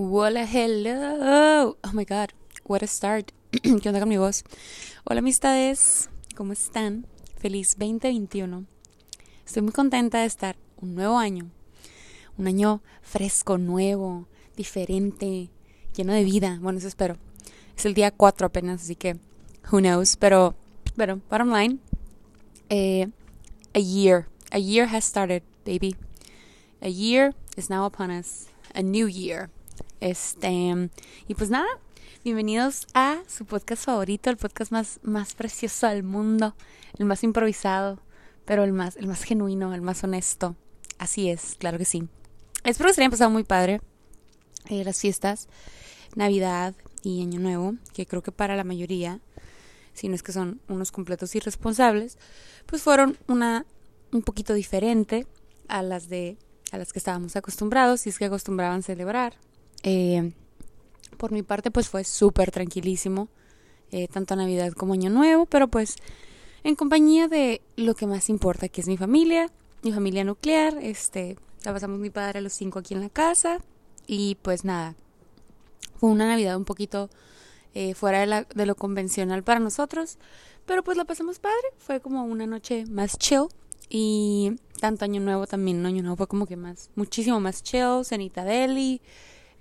Hola, hello. Oh my god, what a start. ¿Qué onda con mi voz? Hola, amistades. ¿Cómo están? Feliz 2021. Estoy muy contenta de estar un nuevo año. Un año fresco, nuevo, diferente, lleno de vida. Bueno, eso espero. Es el día 4 apenas, así que who knows. Pero, pero, bottom line, eh, a year. A year has started, baby. A year is now upon us. A new year. Este, y pues nada, bienvenidos a su podcast favorito, el podcast más, más precioso del mundo, el más improvisado, pero el más, el más genuino, el más honesto. Así es, claro que sí. Espero que se hayan pasado muy padre eh, las fiestas, Navidad y Año Nuevo, que creo que para la mayoría, si no es que son unos completos irresponsables, pues fueron una un poquito diferente a las de a las que estábamos acostumbrados, si es que acostumbraban celebrar. Eh, por mi parte, pues fue súper tranquilísimo, eh, tanto Navidad como Año Nuevo, pero pues en compañía de lo que más importa, que es mi familia, mi familia nuclear, este, la pasamos mi padre a los cinco aquí en la casa y pues nada, fue una Navidad un poquito eh, fuera de, la, de lo convencional para nosotros, pero pues la pasamos padre, fue como una noche más chill y tanto Año Nuevo también, Año Nuevo fue como que más, muchísimo más chill, cenita deli,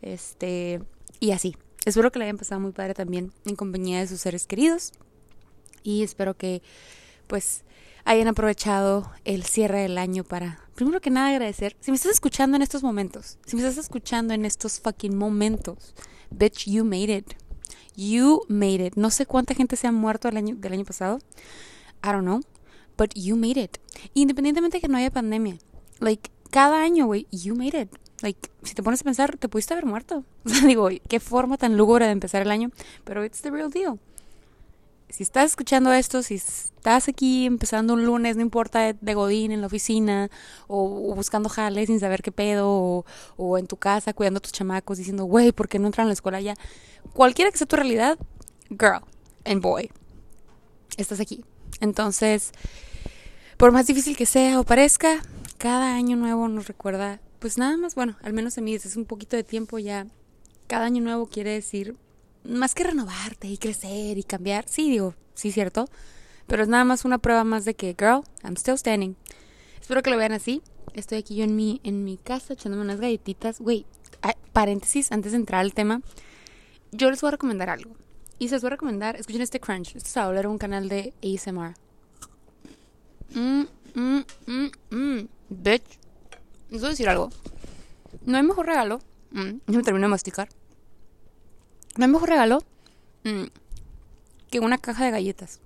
este, y así. Espero que le hayan pasado muy padre también en compañía de sus seres queridos. Y espero que, pues, hayan aprovechado el cierre del año para, primero que nada, agradecer. Si me estás escuchando en estos momentos, si me estás escuchando en estos fucking momentos, bitch, you made it. You made it. No sé cuánta gente se ha muerto el año, del año pasado. I don't know. But you made it. Independientemente de que no haya pandemia. Like, cada año, güey, you made it. Like, si te pones a pensar, te pudiste haber muerto. O sea, digo, qué forma tan lúgubre de empezar el año. Pero it's the real deal. Si estás escuchando esto, si estás aquí empezando un lunes, no importa de, Godín en la oficina, o, buscando jale sin saber qué pedo, o, en tu casa cuidando a tus chamacos, diciendo, güey, ¿por qué no entran a la escuela ya? Cualquiera que sea tu realidad, girl and boy, estás aquí. Entonces, por más difícil que sea o parezca, cada año nuevo nos recuerda pues nada más, bueno, al menos en mí desde un poquito de tiempo ya, cada año nuevo quiere decir más que renovarte y crecer y cambiar. Sí, digo, sí, cierto. Pero es nada más una prueba más de que, girl, I'm still standing. Espero que lo vean así. Estoy aquí yo en mi, en mi casa echándome unas galletitas. Güey, paréntesis, antes de entrar al tema, yo les voy a recomendar algo. Y se les voy a recomendar, escuchen este crunch. Esto es hablar un canal de ASMR. Mmm, mmm, mmm, mmm. Bitch. Les voy a decir algo. No hay mejor regalo. Mm, me termino de masticar. No hay mejor regalo mm, que una caja de galletas.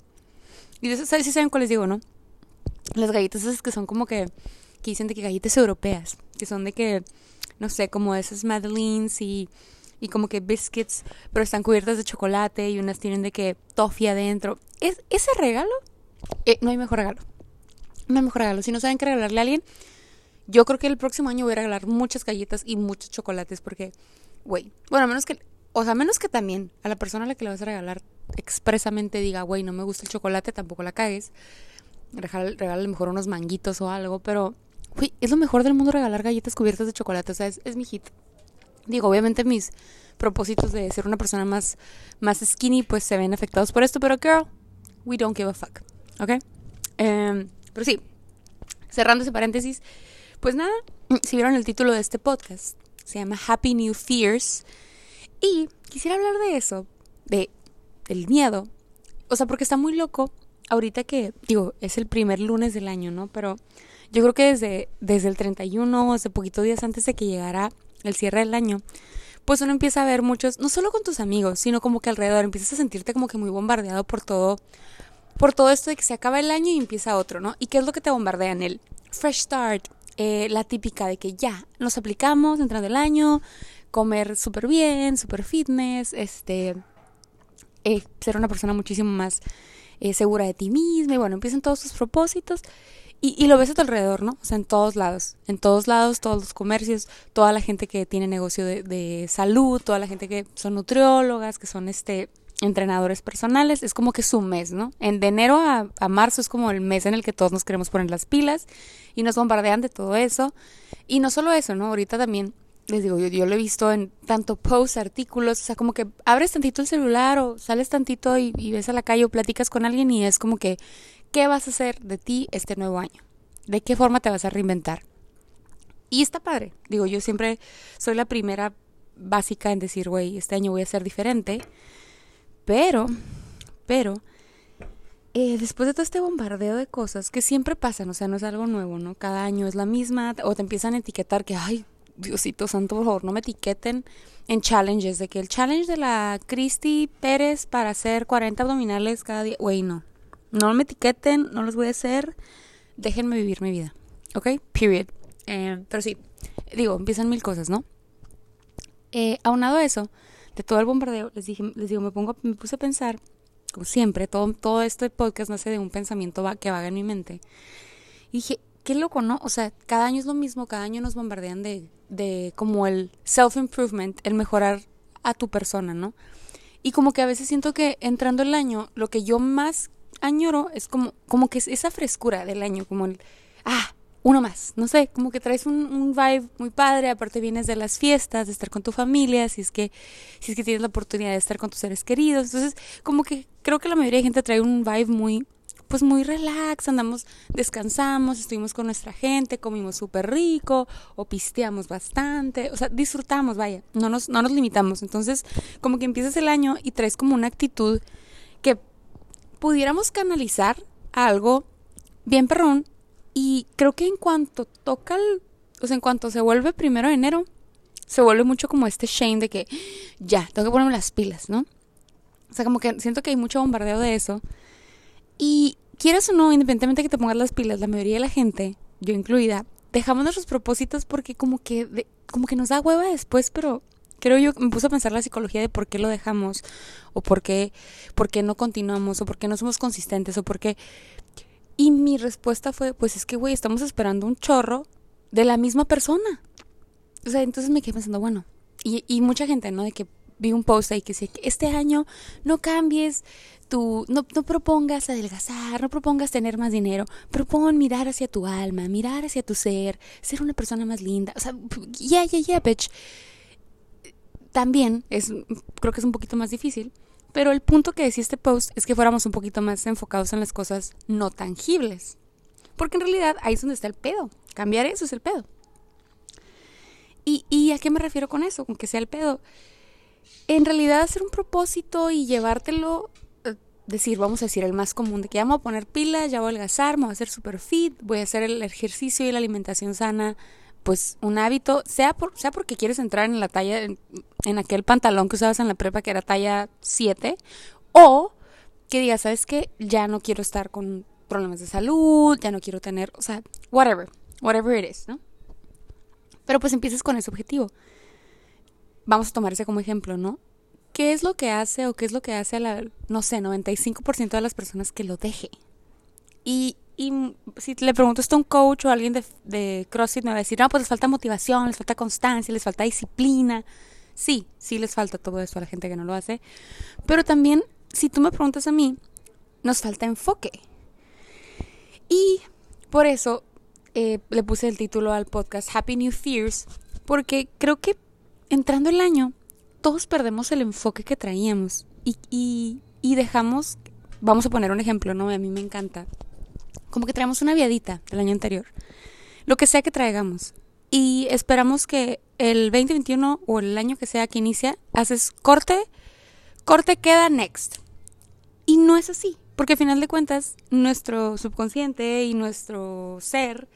Y de esas, si saben cuáles digo, ¿no? Las galletas esas que son como que, que dicen de que galletas europeas. Que son de que, no sé, como esas madeleines y, y como que biscuits, pero están cubiertas de chocolate y unas tienen de que toffee adentro. ¿Es, ese regalo, eh, no hay mejor regalo. No hay mejor regalo. Si no saben qué regalarle a alguien, yo creo que el próximo año voy a regalar muchas galletas y muchos chocolates porque, güey, bueno, a menos que, o sea, menos que también a la persona a la que le vas a regalar expresamente diga, güey, no me gusta el chocolate, tampoco la cagues. Regálale mejor unos manguitos o algo, pero, güey, es lo mejor del mundo regalar galletas cubiertas de chocolate, o sea, es, mi hit. Digo, obviamente mis propósitos de ser una persona más, más skinny, pues se ven afectados por esto, pero girl, we don't give a fuck, ¿ok? Em, pero sí, cerrando ese paréntesis, pues nada, si vieron el título de este podcast, se llama Happy New Fears. Y quisiera hablar de eso, de del miedo. O sea, porque está muy loco ahorita que, digo, es el primer lunes del año, ¿no? Pero yo creo que desde, desde el 31, hace poquito días antes de que llegara el cierre del año, pues uno empieza a ver muchos, no solo con tus amigos, sino como que alrededor empiezas a sentirte como que muy bombardeado por todo, por todo esto de que se acaba el año y empieza otro, ¿no? ¿Y qué es lo que te bombardea en el fresh start, eh, la típica de que ya nos aplicamos entrando el año, comer súper bien, súper fitness, este, eh, ser una persona muchísimo más eh, segura de ti misma y bueno, empiezan todos tus propósitos y, y, lo ves a tu alrededor, ¿no? O sea, en todos lados, en todos lados, todos los comercios, toda la gente que tiene negocio de, de salud, toda la gente que son nutriólogas, que son este entrenadores personales, es como que su mes, ¿no? En de enero a, a, marzo es como el mes en el que todos nos queremos poner las pilas y nos bombardean de todo eso. Y no solo eso, ¿no? Ahorita también les digo, yo, yo lo he visto en tanto posts, artículos, o sea, como que abres tantito el celular o sales tantito y, y ves a la calle o platicas con alguien y es como que, ¿qué vas a hacer de ti este nuevo año? ¿De qué forma te vas a reinventar? Y está padre. Digo, yo siempre soy la primera básica en decir, güey, este año voy a ser diferente. Pero, pero, eh, después de todo este bombardeo de cosas que siempre pasan, o sea, no es algo nuevo, ¿no? Cada año es la misma, o te empiezan a etiquetar que, ay, Diosito Santo, por favor, no me etiqueten en challenges, de que el challenge de la Cristi Pérez para hacer 40 abdominales cada día, güey, no. No me etiqueten, no los voy a hacer, déjenme vivir mi vida, ¿ok? Period. Eh, pero sí, digo, empiezan mil cosas, ¿no? Eh, aunado a eso, de todo el bombardeo, les dije, les digo, me pongo, me puse a pensar, como siempre, todo, todo este podcast nace de un pensamiento que vaga en mi mente. Y dije, qué loco, ¿no? O sea, cada año es lo mismo, cada año nos bombardean de, de como el self-improvement, el mejorar a tu persona, ¿no? Y como que a veces siento que entrando el año, lo que yo más añoro es como, como que es esa frescura del año, como el, ah, uno más, no sé, como que traes un, un, vibe muy padre, aparte vienes de las fiestas, de estar con tu familia, si es que, si es que tienes la oportunidad de estar con tus seres queridos, entonces como que creo que la mayoría de gente trae un vibe muy, pues muy relax, andamos, descansamos, estuvimos con nuestra gente, comimos súper rico, o pisteamos bastante, o sea, disfrutamos, vaya, no nos, no nos limitamos, entonces como que empiezas el año y traes como una actitud que pudiéramos canalizar a algo bien perrón, y creo que en cuanto toca el, o sea, en cuanto se vuelve primero de enero, se vuelve mucho como este shame de que ya, tengo que ponerme las pilas, ¿no? O sea, como que siento que hay mucho bombardeo de eso. Y quieras o no, independientemente de que te pongas las pilas, la mayoría de la gente, yo incluida, dejamos nuestros propósitos porque como que, como que nos da hueva después, pero creo yo, me puse a pensar la psicología de por qué lo dejamos, o por qué, por qué no continuamos, o por qué no somos consistentes, o por qué y mi respuesta fue, pues es que, güey, estamos esperando un chorro de la misma persona. O sea, entonces me quedé pensando, bueno, y, y mucha gente, ¿no? De que vi un post ahí que decía este año no cambies tu, no, no propongas adelgazar, no propongas tener más dinero, propon mirar hacia tu alma, mirar hacia tu ser, ser una persona más linda. O sea, yeah, yeah, yeah, bitch. También es, creo que es un poquito más difícil pero el punto que decía este post es que fuéramos un poquito más enfocados en las cosas no tangibles. Porque en realidad ahí es donde está el pedo. Cambiar eso es el pedo. ¿Y, y a qué me refiero con eso? Con que sea el pedo. En realidad hacer un propósito y llevártelo, eh, decir, vamos a decir, el más común, de que ya me voy a poner pilas, ya voy a adelgazar, me voy a hacer super fit, voy a hacer el ejercicio y la alimentación sana, pues un hábito, sea, por, sea porque quieres entrar en la talla, en, aquel pantalón que usabas en la prepa que era talla 7, o que digas, ¿sabes qué? Ya no quiero estar con problemas de salud, ya no quiero tener, o sea, whatever, whatever it is, ¿no? Pero pues empiezas con ese objetivo. Vamos a tomar ese como ejemplo, ¿no? ¿Qué es lo que hace o qué es lo que hace a la, no sé, 95% de las personas que lo deje? Y y si le pregunto a un coach o a alguien de, de CrossFit, me va a decir, no, pues les falta motivación, les falta constancia, les falta disciplina. Sí, sí les falta todo eso a la gente que no lo hace. Pero también, si tú me preguntas a mí, nos falta enfoque. Y por eso eh, le puse el título al podcast Happy New Fears, porque creo que entrando el año, todos perdemos el enfoque que traíamos y, y, y dejamos, vamos a poner un ejemplo, ¿no? A mí me encanta como que traemos una viadita del año anterior. Lo que sea que traigamos. Y esperamos que el 2021 o el año que sea que inicia, haces corte, corte queda next. Y no es así, porque al final de cuentas nuestro subconsciente y nuestro ser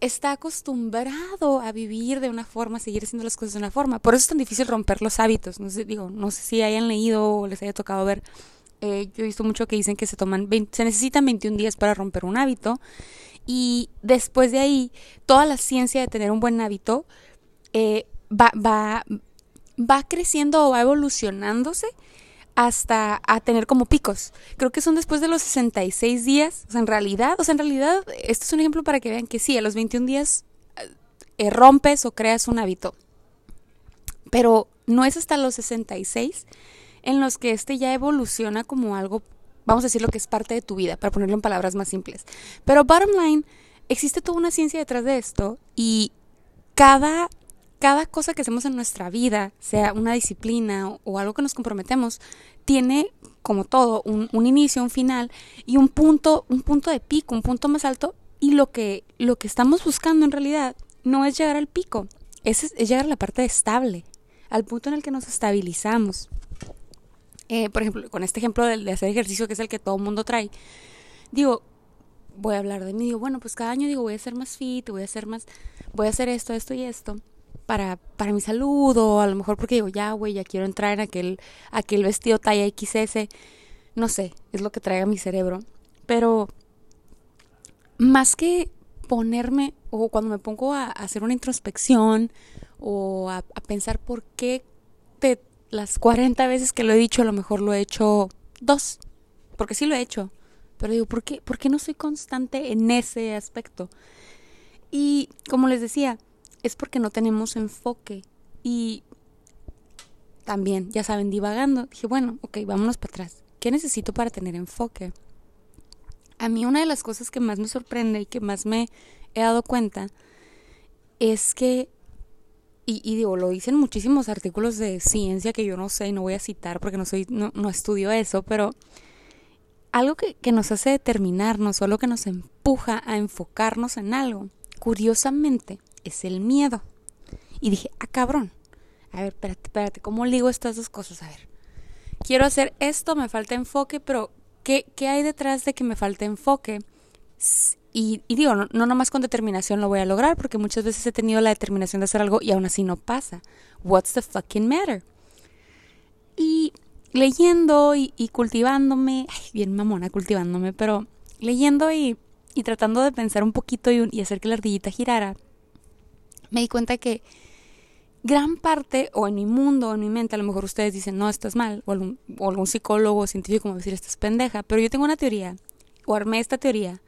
está acostumbrado a vivir de una forma, a seguir haciendo las cosas de una forma. Por eso es tan difícil romper los hábitos. No sé, digo, no sé si hayan leído o les haya tocado ver eh, yo he visto mucho que dicen que se toman, se necesitan 21 días para romper un hábito. Y después de ahí, toda la ciencia de tener un buen hábito eh, va, va, va creciendo o va evolucionándose hasta a tener como picos. Creo que son después de los 66 días. O sea, en realidad, o sea, en realidad, este es un ejemplo para que vean que sí, a los 21 días eh, rompes o creas un hábito. Pero no es hasta los 66 en los que este ya evoluciona como algo, vamos a decir lo que es parte de tu vida, para ponerlo en palabras más simples. Pero bottom line, existe toda una ciencia detrás de esto y cada cada cosa que hacemos en nuestra vida, sea una disciplina o, algo que nos comprometemos, tiene como todo un, un, inicio, un final y un punto, un punto de pico, un punto más alto. Y lo que, lo que estamos buscando en realidad no es llegar al pico, es, es llegar a la parte estable, al punto en el que nos estabilizamos. Eh, por ejemplo, con este ejemplo de, hacer ejercicio, que es el que todo el mundo trae, digo, voy a hablar de mí, digo, bueno, pues cada año digo, voy a ser más fit, voy a hacer más, voy a hacer esto, esto y esto para, para mi salud o a lo mejor porque digo, ya, güey, ya quiero entrar en aquel, aquel vestido talla XS, no sé, es lo que trae a mi cerebro. Pero más que ponerme o cuando me pongo a, hacer una introspección o a, pensar por qué de las 40 veces que lo he dicho, a lo mejor lo he hecho dos, porque sí lo he hecho. Pero digo, ¿por qué, ¿por qué no soy constante en ese aspecto? Y como les decía, es porque no tenemos enfoque. Y también, ya saben, divagando, dije, bueno, ok, vámonos para atrás. ¿Qué necesito para tener enfoque? A mí una de las cosas que más me sorprende y que más me he dado cuenta es que, y, digo, lo dicen muchísimos artículos de ciencia que yo no sé y no voy a citar porque no, soy, no, no estudio eso, pero algo que, que nos hace determinarnos o algo que nos empuja a enfocarnos en algo, curiosamente, es el miedo. Y dije, ah, cabrón. A ver, espérate, espérate, ¿cómo ligo estas dos cosas? A ver, quiero hacer esto, me falta enfoque, pero ¿qué, qué hay detrás de que me falte enfoque? Y, digo, no, no nomás con determinación lo voy a lograr, porque muchas veces he tenido la determinación de hacer algo y aún así no pasa. What's the fucking matter? Y leyendo y, cultivándome, bien mamona cultivándome, pero leyendo y, y tratando de pensar un poquito y, y hacer que la ardillita girara, me di cuenta que gran parte, o en mi mundo, o en mi mente, a lo mejor ustedes dicen, no, estás mal, o algún, o algún psicólogo o científico me va a decir, estás pendeja, pero yo tengo una teoría, o armé esta teoría,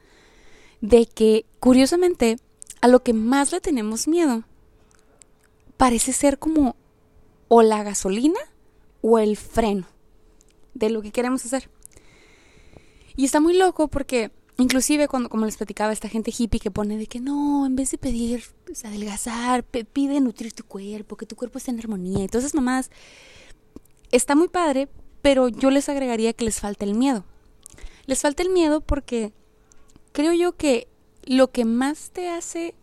de que, curiosamente, a lo que más le tenemos miedo, parece ser como o la gasolina o el freno de lo que queremos hacer. Y está muy loco porque Inclusive cuando, como les platicaba, esta gente hippie que pone de que no, en vez de pedir pues, adelgazar, pide nutrir tu cuerpo, que tu cuerpo esté en armonía y todas esas mamás, está muy padre, pero yo les agregaría que les falta el miedo. Les falta el miedo porque creo yo que lo que más te hace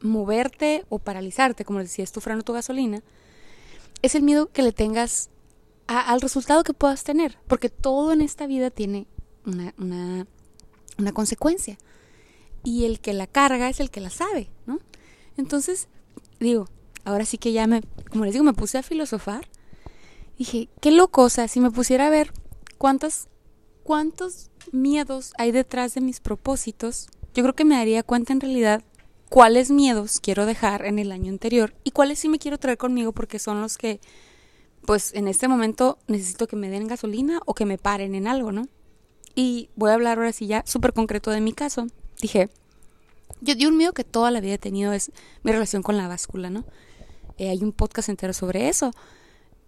moverte o paralizarte, como decía, tu tu gasolina, es el miedo que le tengas al resultado que puedas tener, porque todo en esta vida tiene una, una consecuencia. Y el que la carga es el que la sabe, ¿no? Entonces, digo, ahora sí que ya me, como les digo, me puse a filosofar. Dije, qué loco, o sea, si me pusiera a ver cuántos, cuántos miedos hay detrás de mis propósitos, yo creo que me daría cuenta en realidad cuáles miedos quiero dejar en el año anterior y cuáles sí me quiero traer conmigo porque son los que, pues en este momento necesito que me den gasolina o que me paren en algo, ¿no? Y voy a hablar ahora sí ya súper concreto de mi caso. Dije, yo, di un miedo que toda la vida he tenido es mi relación con la báscula, ¿no? Eh, hay un podcast entero sobre eso.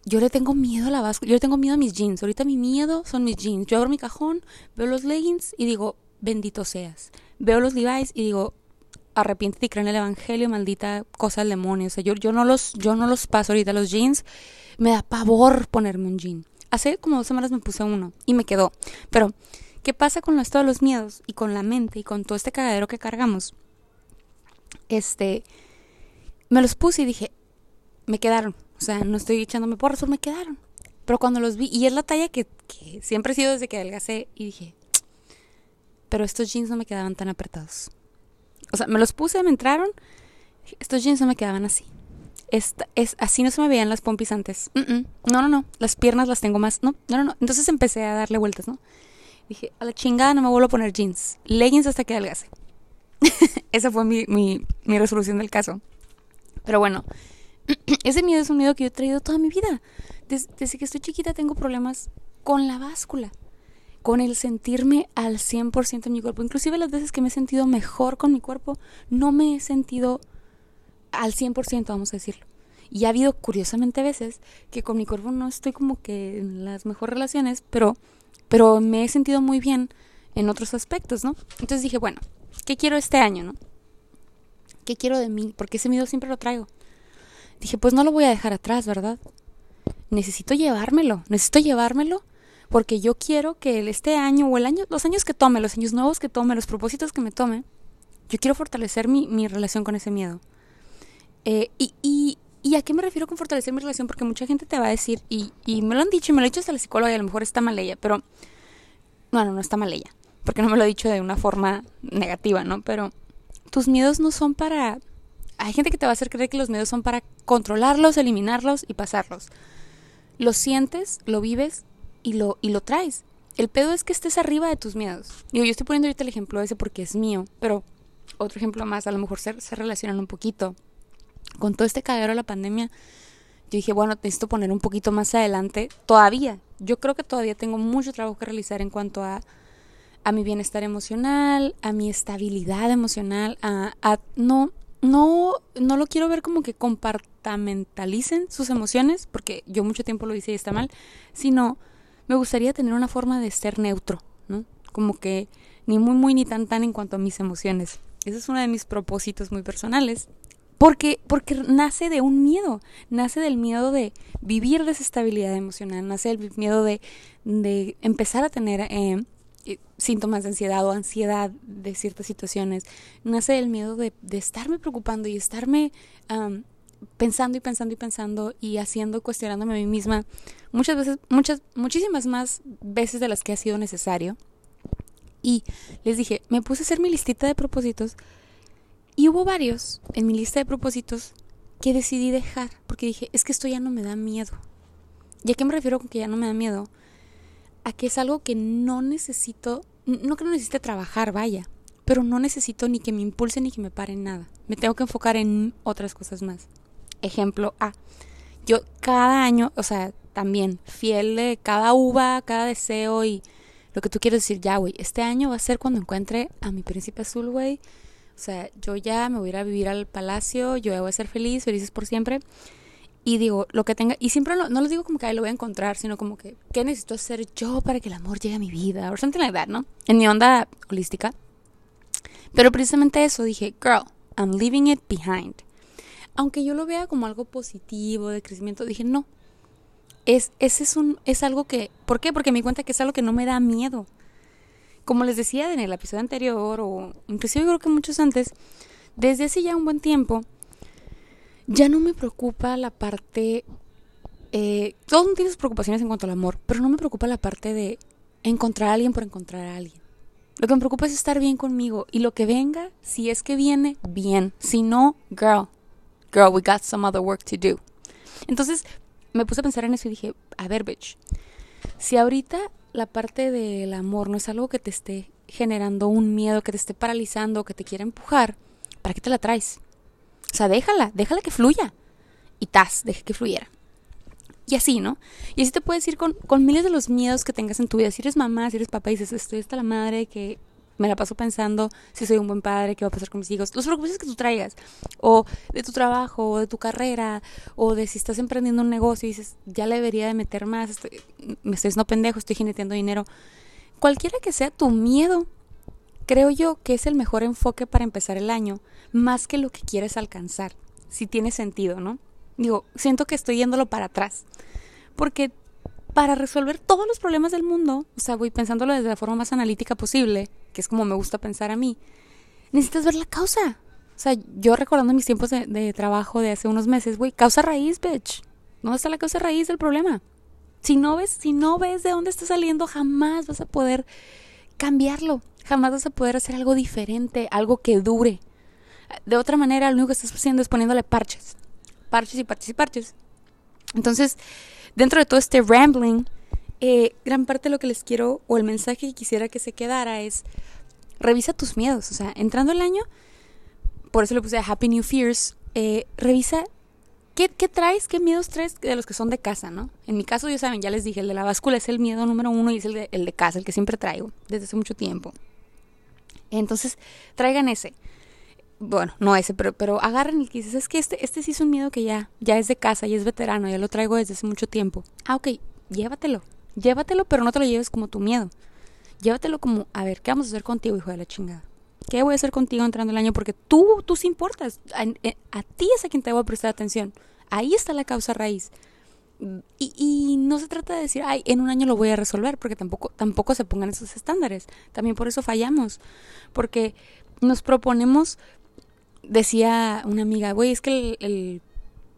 Yo le tengo miedo a la báscula, yo le tengo miedo a mis jeans. Ahorita mi miedo son mis jeans. Yo abro mi cajón, veo los leggings y digo, bendito seas. Veo los Levi's y digo, arrepiéntete y cree en el evangelio, maldita cosa del demonio. O sea, yo, yo, no los, yo no los paso ahorita los jeans. Me da pavor ponerme un jean. Hace como dos semanas me puse uno y me quedó. Pero, ¿qué pasa con esto de los miedos y con la mente y con todo este cagadero que cargamos? Este, me los puse y dije, me quedaron. O sea, no estoy echándome porras, me quedaron. Pero cuando los vi, y es la talla que, siempre he sido desde que adelgacé, y dije, pero estos jeans no me quedaban tan apretados. O sea, me los puse, me entraron, estos jeans no me quedaban así es, así no se me veían las pompis antes. No, no, no. Las piernas las tengo más. No, no, no, Entonces empecé a darle vueltas, ¿no? Dije, a la chingada no me vuelvo a poner jeans. Leggings hasta que adelgace. Esa fue mi resolución del caso. Pero bueno, ese miedo es un miedo que yo he traído toda mi vida. Desde, que estoy chiquita tengo problemas con la báscula, con el sentirme al 100% en mi cuerpo. Inclusive las veces que me he sentido mejor con mi cuerpo, no me he sentido al 100%, vamos a decirlo. Y ha habido, curiosamente, veces que con mi cuerpo no estoy como que en las mejores relaciones, pero, pero me he sentido muy bien en otros aspectos, ¿no? Entonces dije, bueno, ¿qué quiero este año, no? ¿Qué quiero de mí? Porque ese miedo siempre lo traigo. Dije, pues no lo voy a dejar atrás, ¿verdad? Necesito llevármelo, necesito llevármelo porque yo quiero que este año o el año, los años que tome, los años nuevos que tome, los propósitos que me tome, yo quiero fortalecer mi, mi relación con ese miedo. Eh, y, y, y, a qué me refiero con fortalecer mi relación? Porque mucha gente te va a decir, y, y me lo han dicho, y me lo ha dicho hasta la psicóloga, y a lo mejor está mal ella, pero, no, no, no está mal ella, porque no me lo ha dicho de una forma negativa, ¿no? Pero tus miedos no son para... Hay gente que te va a hacer creer que los miedos son para controlarlos, eliminarlos y pasarlos. Lo sientes, lo vives y lo, y lo traes. El pedo es que estés arriba de tus miedos. Digo, yo estoy poniendo ahorita el ejemplo ese porque es mío, pero otro ejemplo más, a lo mejor se, se relacionan un poquito. Con todo este cagadero de la pandemia, yo dije, bueno, necesito poner un poquito más adelante. Todavía, yo creo que todavía tengo mucho trabajo que realizar en cuanto a, a mi bienestar emocional, a mi estabilidad emocional, a, a no, no, no lo quiero ver como que compartamentalicen sus emociones, porque yo mucho tiempo lo hice y está mal, sino me gustaría tener una forma de ser neutro, ¿no? Como que ni muy, muy, ni tan, tan en cuanto a mis emociones. Ese es uno de mis propósitos muy personales. Porque, porque nace de un miedo, nace del miedo de vivir desestabilidad emocional, nace del miedo de, de empezar a tener eh, síntomas de ansiedad o ansiedad de ciertas situaciones, nace del miedo de, de estarme preocupando y estarme pensando y pensando y pensando y haciendo, cuestionándome a mí misma muchas veces, muchas, muchísimas más veces de las que ha sido necesario. Y les dije, me puse a hacer mi listita de propósitos y hubo varios en mi lista de propósitos que decidí dejar porque dije, es que esto ya no me da miedo. ¿Y a qué me refiero con que ya no me da miedo? A es algo que no necesito, no que no necesite trabajar, vaya, pero no necesito ni que me impulse ni que me pare nada. Me tengo que enfocar en otras cosas más. Ejemplo A. Yo cada año, o sea, también fiel de cada uva, cada deseo y lo que tú quieres decir, ya, güey, este año va a ser cuando encuentre a mi príncipe azul, güey. O sea, yo ya me voy a ir a vivir al palacio, yo ya voy a ser feliz, felices por siempre. Y digo, lo que tenga, y siempre no, no les digo como que ahí lo voy a encontrar, sino como que, ¿qué necesito hacer yo para que el amor llegue a mi vida? O something like that, ¿no? En mi onda holística. Pero precisamente eso dije, girl, I'm leaving it behind aunque yo lo vea como algo positivo, de crecimiento, dije, no. Es, ese es, un, es algo que... ¿Por qué? Porque me cuenta que es algo que no me da miedo. Como les decía en el episodio anterior, o inclusive creo que muchos antes, desde hace ya un buen tiempo, ya no me preocupa la parte... Eh, todo mundo tiene sus preocupaciones en cuanto al amor, pero no me preocupa la parte de encontrar a alguien por encontrar a alguien. Lo que me preocupa es estar bien conmigo y lo que venga, si es que viene, bien. Si no, girl, girl, we got some other work to do. Entonces me puse a pensar en eso y dije, a ver, bitch, si ahorita la parte del amor no es algo que te esté generando un miedo, que te esté paralizando, que te quiera empujar, ¿para qué te la traes? O sea, déjala, déjala que fluya. Y tas, deje que fluyera. Y así, ¿no? Y así te puedes ir con, con miles de los miedos que tengas en tu vida. Si eres mamá, si eres papá y dices, estoy hasta la madre, que me la paso pensando si soy un buen padre, qué va a pasar con mis hijos, los propósitos que tú traigas, o de tu trabajo, o de tu carrera, o de si estás emprendiendo un negocio y dices, ya le debería de meter más, me estoy haciendo pendejo, estoy generando dinero. Cualquiera que sea tu miedo, creo yo que es el mejor enfoque para empezar el año, más que lo que quieres alcanzar, si tiene sentido, ¿no? Digo, siento que estoy yéndolo para atrás, porque para resolver todos los problemas del mundo, o sea, voy pensándolo desde la forma más analítica posible, que es como me gusta pensar a mí, necesitas ver la causa. O sea, yo recordando mis tiempos de, trabajo de hace unos meses, güey, causa raíz, bitch. ¿Dónde está la causa raíz del problema? Si no ves, si no ves de dónde está saliendo, jamás vas a poder cambiarlo. Jamás vas a poder hacer algo diferente, algo que dure. De otra manera, lo único que estás haciendo es poniéndole parches. Parches y parches y parches. Entonces, dentro de todo este rambling, eh, gran parte de lo que les quiero, o el mensaje que quisiera que se quedara es, revisa tus miedos. O sea, entrando el año, por eso le puse Happy New Fears, eh, revisa qué, traes, qué miedos traes de los que son de casa, ¿no? En mi caso, ya saben, ya les dije, el de la báscula es el miedo número uno y es el de, el de casa, el que siempre traigo desde hace mucho tiempo. Entonces, traigan ese. Bueno, no ese, pero, pero agarren el que dices, es que este, este sí es un miedo que ya, ya es de casa, ya es veterano, ya lo traigo desde hace mucho tiempo. Ah, ok, llévatelo, Llévatelo, pero no te lo lleves como tu miedo. Llévatelo como, a ver, ¿qué vamos a hacer contigo, hijo de la chingada? ¿Qué voy a hacer contigo entrando el año? Porque tú, tú sí importas. A, a, ti es a quien te voy a prestar atención. Ahí está la causa raíz. Y, y, no se trata de decir, ay, en un año lo voy a resolver, porque tampoco, tampoco se pongan esos estándares. También por eso fallamos. Porque nos proponemos, decía una amiga, güey, es que el, el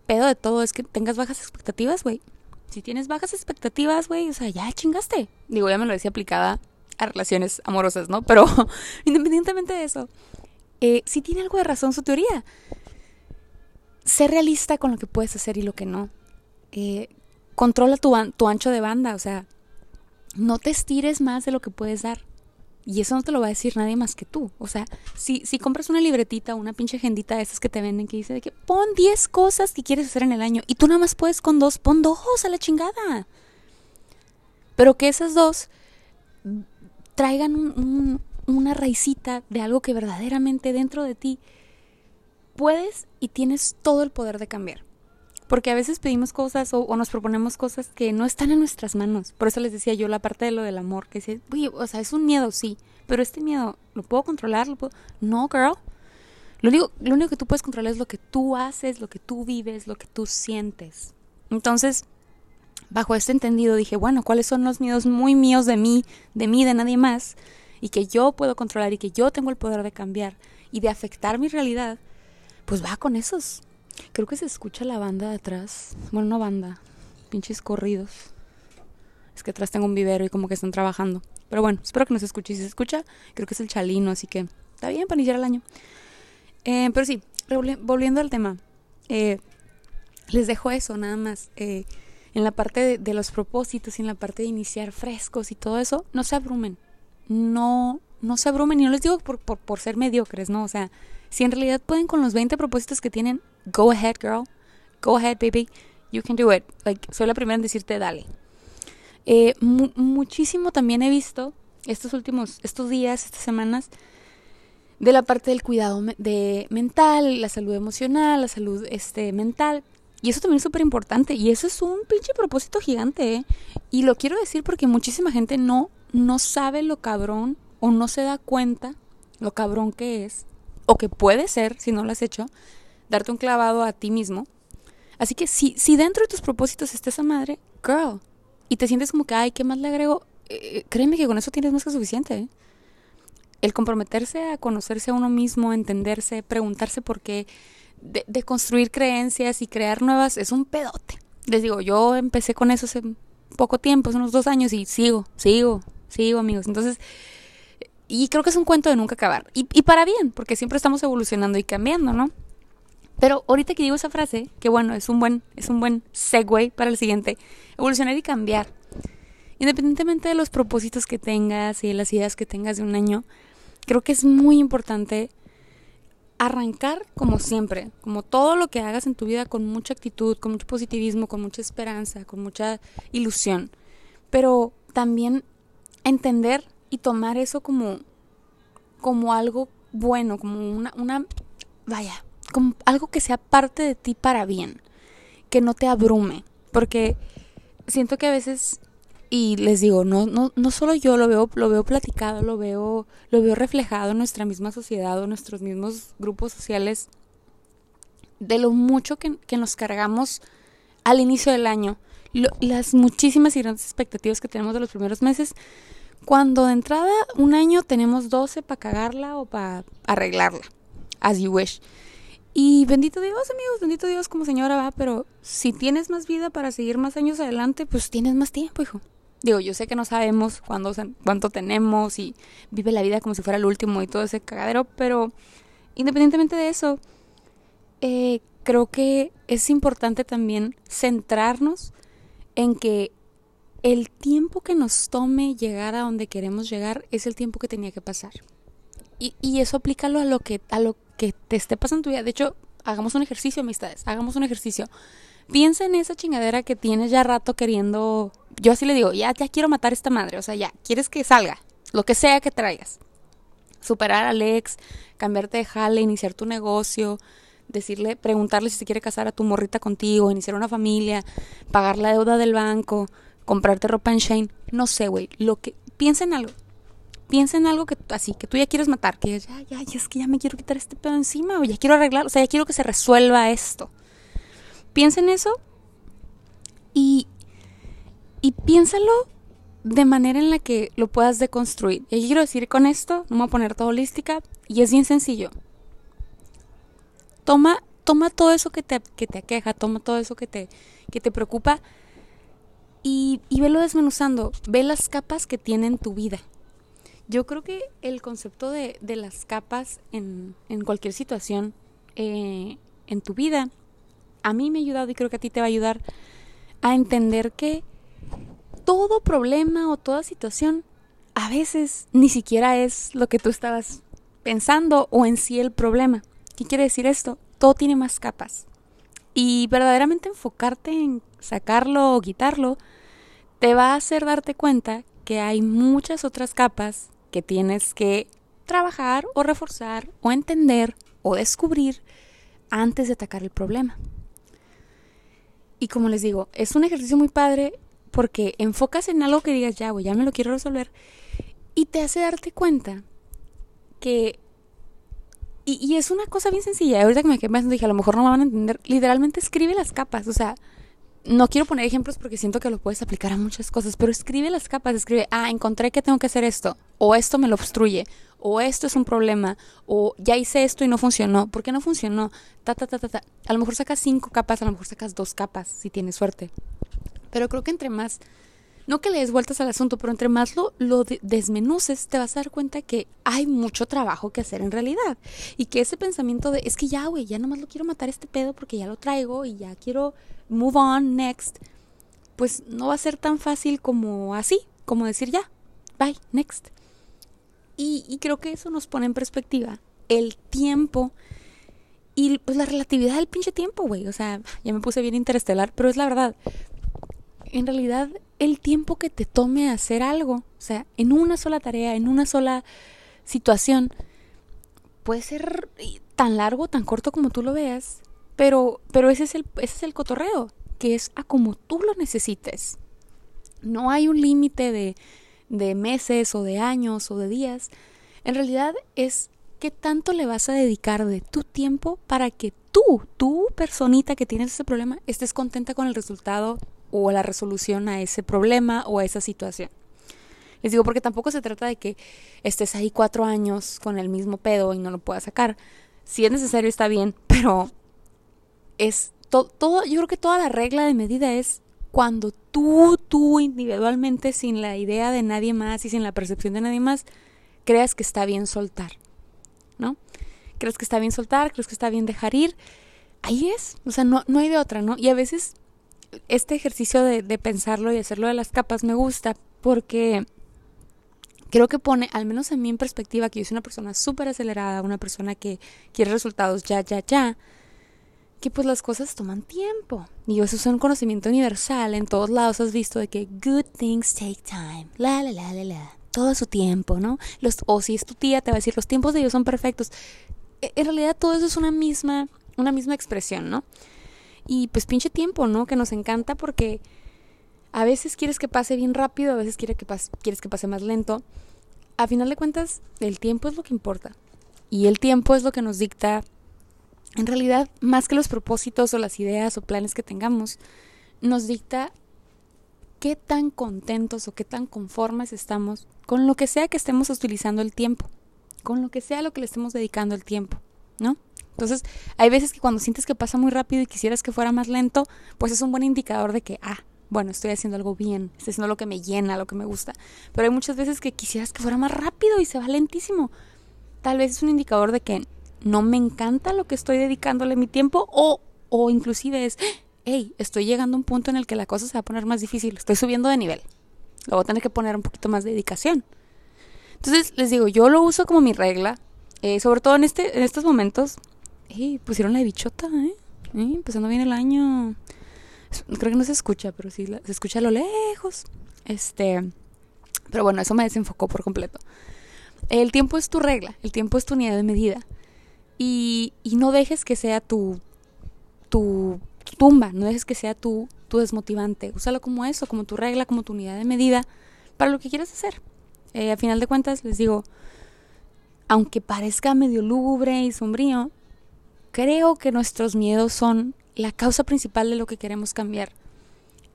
pedo de todo es que tengas bajas expectativas, güey. Si tienes bajas expectativas, güey, o sea, ya chingaste. Digo, ya me lo decía aplicada a relaciones amorosas, ¿no? Pero independientemente de eso, eh, si tiene algo de razón su teoría. Sé realista con lo que puedes hacer y lo que no. Eh, controla tu, ancho de banda, o sea, no te estires más de lo que puedes dar. Y eso no te lo va a decir nadie más que tú. O sea, si, compras una libretita, una pinche agendita de esas que te venden que dice de que pon 10 cosas que quieres hacer en el año y tú nada más puedes con dos, pon dos a la chingada. Pero que esas dos traigan una raicita de algo que verdaderamente dentro de ti puedes y tienes todo el poder de cambiar. Porque a veces pedimos cosas o, nos proponemos cosas que no están en nuestras manos. Por eso les decía yo la parte de lo del amor, que dice, oye, o sea, es un miedo, sí, pero este miedo, ¿lo puedo controlar? No, girl. Lo único, lo único que tú puedes controlar es lo que tú haces, lo que tú vives, lo que tú sientes. Entonces, bajo este entendido dije, bueno, ¿cuáles son los miedos muy míos de mí, de mí, de nadie más? Y que yo puedo controlar y que yo tengo el poder de cambiar y de afectar mi realidad, pues va con esos Creo que se escucha la banda de atrás. Bueno, no banda, pinches corridos. Es que atrás tengo un vivero y como que están trabajando. Pero bueno, espero que no se escuche. Si se escucha, creo que es el chalino, así que está bien para iniciar el año. Eh, pero sí, volviendo al tema. Eh, les dejo eso nada más. Eh, en la parte de, los propósitos y en la parte de iniciar frescos y todo eso, no se abrumen. No, no se abrumen. Y no les digo por, por, ser mediocres, ¿no? O sea, si en realidad pueden con los 20 propósitos que tienen, go ahead, girl. Go ahead, baby. You can do it. Like, soy la primera en decirte, dale. Eh, muchísimo también he visto estos últimos, estos días, estas semanas, de la parte del cuidado de mental, la salud emocional, la salud este, mental. Y eso también es súper importante. Y eso es un pinche propósito gigante, ¿eh? Y lo quiero decir porque muchísima gente no, no sabe lo cabrón o no se da cuenta lo cabrón que es o que puede ser, si no lo has hecho, darte un clavado a ti mismo. Así que si, si dentro de tus propósitos está esa madre, girl, y te sientes como que, ay, ¿qué más le agrego? Eh, créeme que con eso tienes más que suficiente. ¿eh? El comprometerse a conocerse a uno mismo, entenderse, preguntarse por qué, de, construir creencias y crear nuevas, es un pedote. Les digo, yo empecé con eso hace poco tiempo, hace unos dos años, y sigo, sigo, sigo, amigos. Entonces, y creo que es un cuento de nunca acabar. Y, y para bien, porque siempre estamos evolucionando y cambiando, ¿no? Pero ahorita que digo esa frase, que bueno, es un buen, es un buen segue para el siguiente, evolucionar y cambiar. Independientemente de los propósitos que tengas y de las ideas que tengas de un año, creo que es muy importante arrancar como siempre, como todo lo que hagas en tu vida con mucha actitud, con mucho positivismo, con mucha esperanza, con mucha ilusión. Pero también entender y tomar eso como, como algo bueno, como una, una, vaya, como algo que sea parte de ti para bien, que no te abrume, porque siento que a veces y les digo, no, no, no solo yo lo veo, lo veo platicado, lo veo, lo veo reflejado en nuestra misma sociedad o en nuestros mismos grupos sociales, de lo mucho que, que nos cargamos al inicio del año, las muchísimas y grandes expectativas que tenemos de los primeros meses, cuando de entrada un año tenemos 12 para cagarla o para arreglarla, as you wish. Y bendito Dios, amigos, bendito Dios como señora va, pero si tienes más vida para seguir más años adelante, pues tienes más tiempo, hijo. Digo, yo sé que no sabemos cuándo, cuánto tenemos y vive la vida como si fuera el último y todo ese cagadero, pero independientemente de eso, eh, creo que es importante también centrarnos en que el tiempo que nos tome llegar a donde queremos llegar es el tiempo que tenía que pasar. Y, y eso aplícalo a lo que a lo que te esté pasando en tu vida. De hecho, hagamos un ejercicio, amistades, hagamos un ejercicio. Piensa en esa chingadera que tienes ya rato queriendo. Yo así le digo, ya, ya quiero matar a esta madre. O sea, ya, quieres que salga. Lo que sea que traigas. Superar a Alex, cambiarte de jale, iniciar tu negocio, decirle, preguntarle si se quiere casar a tu morrita contigo, iniciar una familia, pagar la deuda del banco, comprarte ropa en Shane, no sé, güey, lo que piensa en algo. Piensa en algo que así, que tú ya quieres matar, que ya, ya, ya es que ya me quiero quitar este pedo encima o ya quiero arreglar, o sea, ya quiero que se resuelva esto. Piensa en eso y, y piénsalo de manera en la que lo puedas deconstruir. Y quiero decir con esto, no me voy a poner todo holística, y es bien sencillo. Toma, toma todo eso que te, que te aqueja, toma todo eso que te, que te preocupa y, y velo desmenuzando. Ve las capas que tiene en tu vida. Yo creo que el concepto de, de las capas en, en cualquier situación eh, en tu vida, a mí me ha ayudado y creo que a ti te va a ayudar a entender que todo problema o toda situación a veces ni siquiera es lo que tú estabas pensando o en sí el problema. ¿Qué quiere decir esto? Todo tiene más capas. Y verdaderamente enfocarte en sacarlo o quitarlo te va a hacer darte cuenta que hay muchas otras capas que tienes que trabajar o reforzar o entender o descubrir antes de atacar el problema. Y como les digo, es un ejercicio muy padre porque enfocas en algo que digas, ya, güey, ya me lo quiero resolver, y te hace darte cuenta que... Y, es una cosa bien sencilla, ahorita que me quedé pensando, dije, a lo mejor no me van a entender, literalmente escribe las capas, o sea, no quiero poner ejemplos porque siento que lo puedes aplicar a muchas cosas, pero escribe las capas, escribe, ah, encontré que tengo que hacer esto, o esto me lo obstruye, o esto es un problema, o ya hice esto y no funcionó, ¿por qué no funcionó? Ta, ta, ta, ta, ta. A lo mejor sacas cinco capas, a lo mejor sacas dos capas, si tienes suerte. Pero creo que entre más, no que le des vueltas al asunto, pero entre más lo, lo desmenuces, te vas a dar cuenta que hay mucho trabajo que hacer en realidad. Y que ese pensamiento de, es que ya, güey, ya nomás lo quiero matar este pedo porque ya lo traigo y ya quiero move on, next, pues no va a ser tan fácil como así, como decir ya, bye, next. Y, y creo que eso nos pone en perspectiva el tiempo y pues la relatividad del pinche tiempo, güey. O sea, ya me puse bien interestelar, pero es la verdad en realidad el tiempo que te tome hacer algo, o sea, en una sola tarea, en una sola situación, puede ser tan largo, tan corto como tú lo veas, pero, pero ese, es el, ese es el cotorreo, que es a como tú lo necesites. No hay un límite de, de meses o de años o de días. En realidad es qué tanto le vas a dedicar de tu tiempo para que tú, tú personita que tienes ese problema, estés contenta con el resultado o la resolución a ese problema o a esa situación. Les digo porque tampoco se trata de que estés ahí cuatro años con el mismo pedo y no lo puedas sacar. Si es necesario está bien, pero es todo, yo creo que toda la regla de medida es cuando tú, tú individualmente, sin la idea de nadie más y sin la percepción de nadie más, creas que está bien soltar, ¿no? Crees que está bien soltar, crees que está bien dejar ir, ahí es, o sea, no, no hay de otra, ¿no? Y a veces este ejercicio de, de pensarlo y hacerlo de las capas me gusta porque creo que pone, al menos en mí en perspectiva, que yo soy una persona súper acelerada, una persona que quiere resultados ya, ya, ya, que pues las cosas toman tiempo. Y eso es un conocimiento universal. En todos lados has visto de que good things take time. La, la, la, la, la. Todo su tiempo, ¿no? Los, o si es tu tía, te va a decir, los tiempos de Dios son perfectos. E, en realidad todo eso es una misma, una misma expresión, ¿no? Y pues pinche tiempo, ¿no? Que nos encanta porque a veces quieres que pase bien rápido, a veces quieres que pase, quieres que pase más lento. A final de cuentas, el tiempo es lo que importa. Y el tiempo es lo que nos dicta, en realidad, más que los propósitos o las ideas o planes que tengamos, nos dicta qué tan contentos o qué tan conformes estamos con lo que sea que estemos utilizando el tiempo, con lo que sea lo que le estemos dedicando el tiempo, ¿no? Entonces, hay veces que cuando sientes que pasa muy rápido y quisieras que fuera más lento, pues es un buen indicador de que, ah, bueno, estoy haciendo algo bien, estoy haciendo lo que me llena, lo que me gusta. Pero hay muchas veces que quisieras que fuera más rápido y se va lentísimo. Tal vez es un indicador de que no me encanta lo que estoy dedicándole mi tiempo o, o inclusive es, hey, estoy llegando a un punto en el que la cosa se va a poner más difícil, estoy subiendo de nivel. Luego voy a tener que poner un poquito más de dedicación. Entonces, les digo, yo lo uso como mi regla, eh, sobre todo en, este, en estos momentos pusieron la bichota, ¿eh? Empezando bien el año. Creo que no se escucha, pero sí se escucha a lo lejos. Este. Pero bueno, eso me desenfocó por completo. El tiempo es tu regla, el tiempo es tu unidad de medida. Y, y no dejes que sea tu, tu, tumba, no dejes que sea tu, tu desmotivante. Úsalo como eso, como tu regla, como tu unidad de medida para lo que quieras hacer. Eh, a final de cuentas, les digo, aunque parezca medio lúgubre y sombrío, creo que nuestros miedos son la causa principal de lo que queremos cambiar.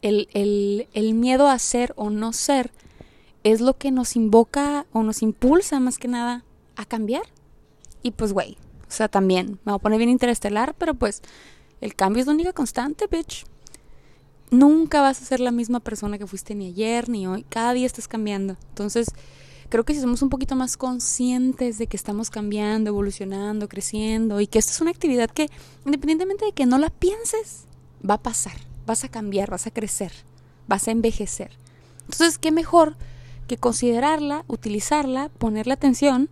El, el, el miedo a ser o no ser es lo que nos invoca o nos impulsa más que nada a cambiar. Y pues, güey, o sea, también me voy a poner bien interestelar, pero pues el cambio es la única constante, bitch. Nunca vas a ser la misma persona que fuiste ni ayer ni hoy. Cada día estás cambiando. Entonces, creo que si somos un poquito más conscientes de que estamos cambiando, evolucionando, creciendo y que esta es una actividad que, independientemente de que no la pienses, va a pasar. Vas a cambiar, vas a crecer, vas a envejecer. Entonces, ¿qué mejor que considerarla, utilizarla, ponerle atención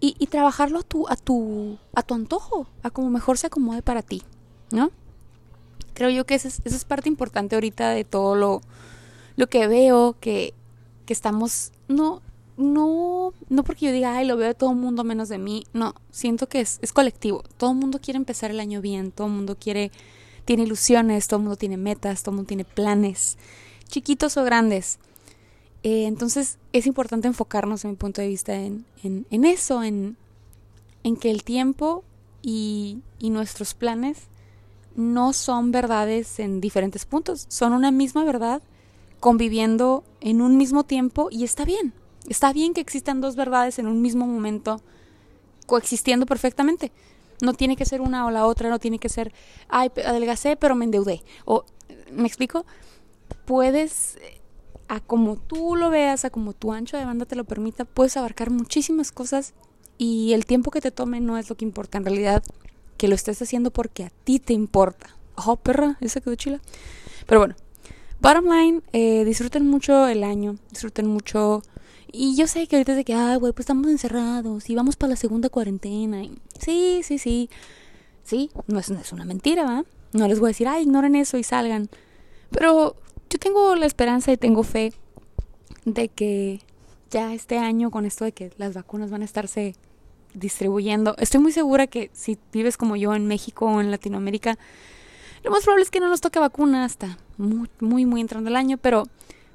y, trabajarlo a tu, a, tu, a tu antojo, a como mejor se acomode para ti, ¿no? Creo yo que esa es, esa es parte importante ahorita de todo lo, lo que veo, que, que estamos, no, no, no porque yo diga, ay, lo veo de todo el mundo menos de mí, no, siento que es, es colectivo, todo el mundo quiere empezar el año bien, todo el mundo quiere, tiene ilusiones, todo el mundo tiene metas, todo el mundo tiene planes, chiquitos o grandes. Eh, entonces es importante enfocarnos, en mi punto de vista, en, en, eso, en, en, que el tiempo y, y, nuestros planes no son verdades en diferentes puntos, son una misma verdad conviviendo en un mismo tiempo y está bien. Está bien que existan dos verdades en un mismo momento coexistiendo perfectamente. No tiene que ser una o la otra, no tiene que ser, ay, adelgacé pero me endeudé. O, ¿me explico? Puedes a como tú lo veas, a como tu ancho de banda te lo permita, puedes abarcar muchísimas cosas y el tiempo que te tome no es lo que importa. En realidad, que lo estés haciendo porque a ti te importa. Oh, perra, esa quedó chila. Pero bueno, bottom line, eh, disfruten mucho el año, disfruten mucho. Y yo sé que ahorita es de que, ah, güey, pues estamos encerrados y vamos para la segunda cuarentena. Y sí, sí, sí. Sí, no es, no es una mentira, ¿va? No les voy a decir, ah, ignoren eso y salgan. Pero yo tengo la esperanza y tengo fe de que ya este año con esto de que las vacunas van a estarse distribuyendo, estoy muy segura que si vives como yo en México o en Latinoamérica, lo más probable es que no nos toque vacuna hasta muy, muy, muy entrando el año, pero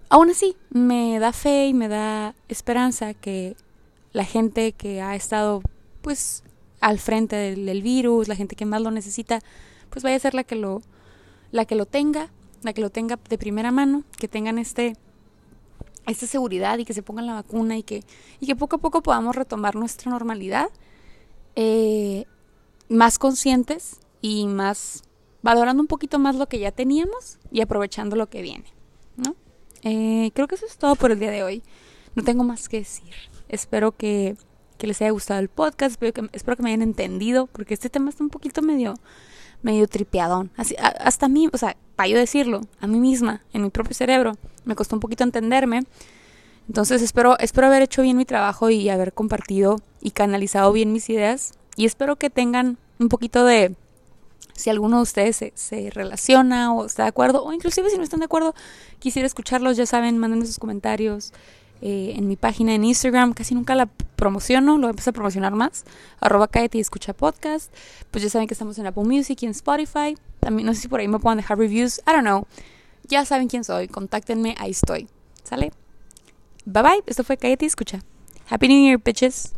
aún así me da fe y me da esperanza que la gente que ha estado pues al frente del, virus, la gente que más lo necesita, pues vaya a ser la que lo, la que lo tenga la que lo tenga de primera mano, que tengan este esta seguridad y que se pongan la vacuna y que, y que poco a poco podamos retomar nuestra normalidad eh, más conscientes y más valorando un poquito más lo que ya teníamos y aprovechando lo que viene, ¿no? Eh, creo que eso es todo por el día de hoy. No tengo más que decir. Espero que, que les haya gustado el podcast, espero que, espero que me hayan entendido, porque este tema está un poquito medio medio tripeadón. Así, hasta a mí, o sea, para yo decirlo, a mí misma, en mi propio cerebro, me costó un poquito entenderme. Entonces espero, espero haber hecho bien mi trabajo y haber compartido y canalizado bien mis ideas. Y espero que tengan un poquito de, si alguno de ustedes se, relaciona o está de acuerdo, o inclusive si no están de acuerdo, quisiera escucharlos, ya saben, mándenme sus comentarios, eh, en mi página en Instagram, casi nunca la promociono, lo empecé a promocionar más, arroba escucha podcast, pues ya saben que estamos en Apple Music y en Spotify, también no sé si por ahí me puedan dejar reviews, I don't know, ya saben quién soy, contáctenme, ahí estoy, ¿sale? Bye bye, esto fue cállate escucha. Happy New Year, bitches.